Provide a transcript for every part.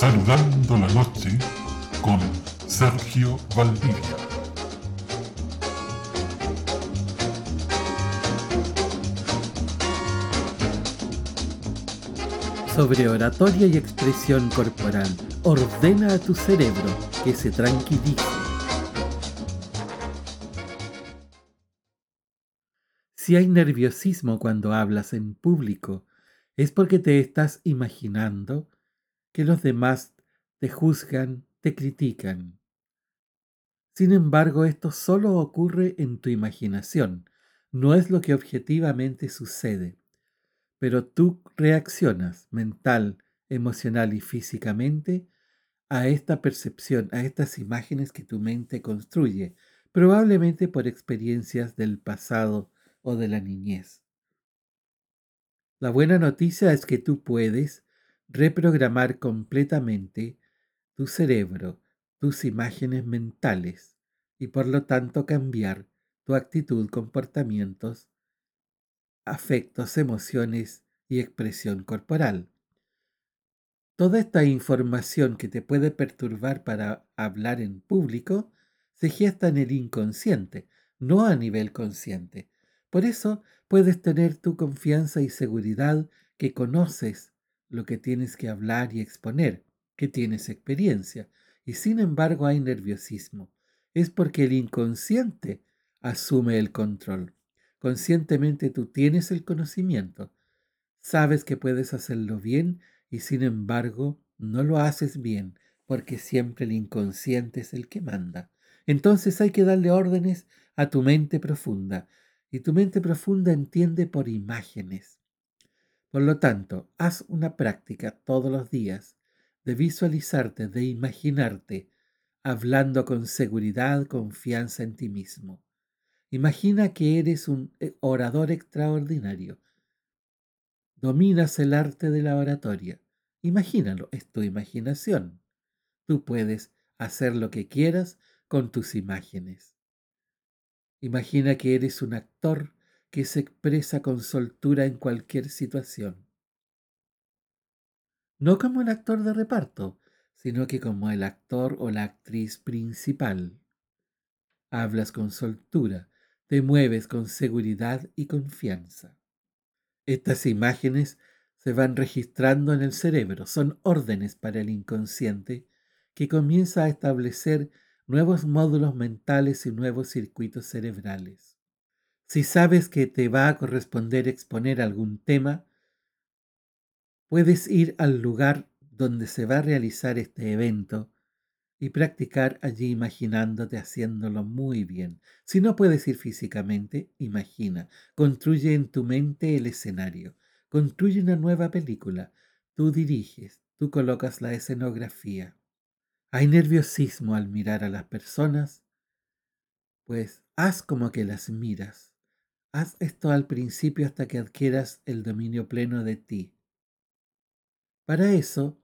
Saludando la noche con Sergio Valdivia. Sobre oratoria y expresión corporal, ordena a tu cerebro que se tranquilice. Si hay nerviosismo cuando hablas en público, es porque te estás imaginando que los demás te juzgan, te critican. Sin embargo, esto solo ocurre en tu imaginación, no es lo que objetivamente sucede. Pero tú reaccionas mental, emocional y físicamente a esta percepción, a estas imágenes que tu mente construye, probablemente por experiencias del pasado o de la niñez. La buena noticia es que tú puedes reprogramar completamente tu cerebro, tus imágenes mentales y por lo tanto cambiar tu actitud, comportamientos, afectos, emociones y expresión corporal. Toda esta información que te puede perturbar para hablar en público se gesta en el inconsciente, no a nivel consciente. Por eso puedes tener tu confianza y seguridad que conoces lo que tienes que hablar y exponer, que tienes experiencia, y sin embargo hay nerviosismo. Es porque el inconsciente asume el control. Conscientemente tú tienes el conocimiento, sabes que puedes hacerlo bien y sin embargo no lo haces bien porque siempre el inconsciente es el que manda. Entonces hay que darle órdenes a tu mente profunda y tu mente profunda entiende por imágenes. Por lo tanto, haz una práctica todos los días de visualizarte, de imaginarte, hablando con seguridad, confianza en ti mismo. Imagina que eres un eh, orador extraordinario. Dominas el arte de la oratoria. Imagínalo, es tu imaginación. Tú puedes hacer lo que quieras con tus imágenes. Imagina que eres un actor que se expresa con soltura en cualquier situación. No como el actor de reparto, sino que como el actor o la actriz principal. Hablas con soltura, te mueves con seguridad y confianza. Estas imágenes se van registrando en el cerebro, son órdenes para el inconsciente que comienza a establecer nuevos módulos mentales y nuevos circuitos cerebrales. Si sabes que te va a corresponder exponer algún tema, puedes ir al lugar donde se va a realizar este evento y practicar allí imaginándote haciéndolo muy bien. Si no puedes ir físicamente, imagina, construye en tu mente el escenario, construye una nueva película, tú diriges, tú colocas la escenografía. Hay nerviosismo al mirar a las personas, pues haz como que las miras Haz esto al principio hasta que adquieras el dominio pleno de ti. Para eso,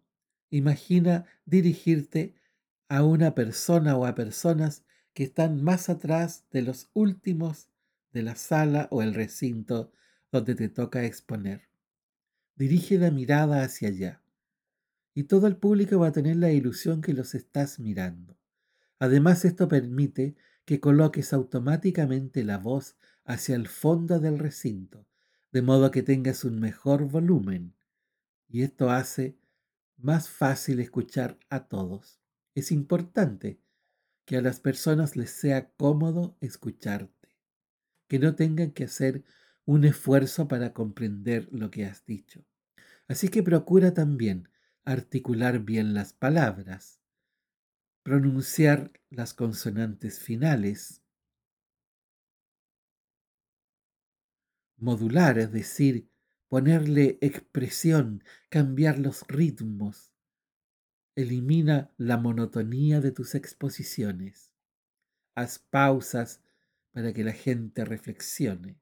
imagina dirigirte a una persona o a personas que están más atrás de los últimos de la sala o el recinto donde te toca exponer. Dirige la mirada hacia allá y todo el público va a tener la ilusión que los estás mirando. Además, esto permite que coloques automáticamente la voz hacia el fondo del recinto, de modo que tengas un mejor volumen. Y esto hace más fácil escuchar a todos. Es importante que a las personas les sea cómodo escucharte, que no tengan que hacer un esfuerzo para comprender lo que has dicho. Así que procura también articular bien las palabras, pronunciar las consonantes finales, modular, es decir, ponerle expresión, cambiar los ritmos. Elimina la monotonía de tus exposiciones. Haz pausas para que la gente reflexione.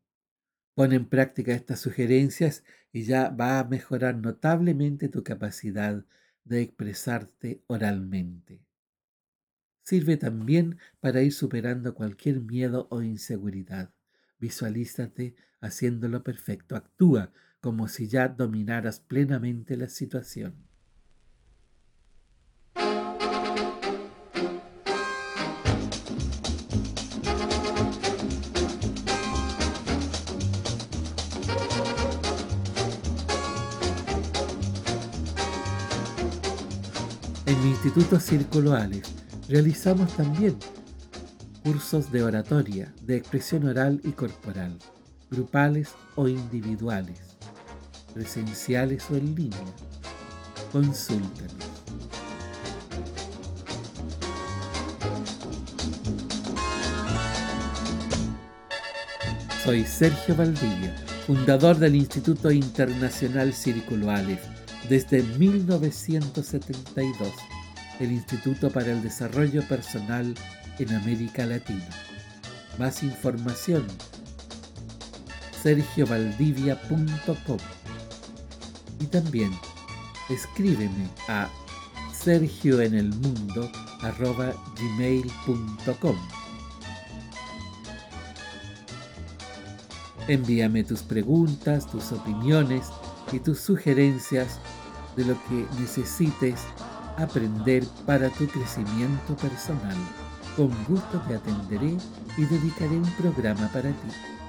Pon en práctica estas sugerencias y ya va a mejorar notablemente tu capacidad de expresarte oralmente. Sirve también para ir superando cualquier miedo o inseguridad. Visualízate haciéndolo perfecto. Actúa como si ya dominaras plenamente la situación. En mi Instituto Círculo Alex realizamos también cursos de oratoria, de expresión oral y corporal, grupales o individuales, presenciales o en línea. Consúltanos. Soy Sergio Valdivia, fundador del Instituto Internacional Círculo Aleph desde 1972, el Instituto para el Desarrollo Personal en América Latina. Más información sergiovaldivia.com y también escríbeme a sergioenelmundo.gmail.com Envíame tus preguntas, tus opiniones y tus sugerencias de lo que necesites aprender para tu crecimiento personal. Con gusto te atenderé y dedicaré un programa para ti.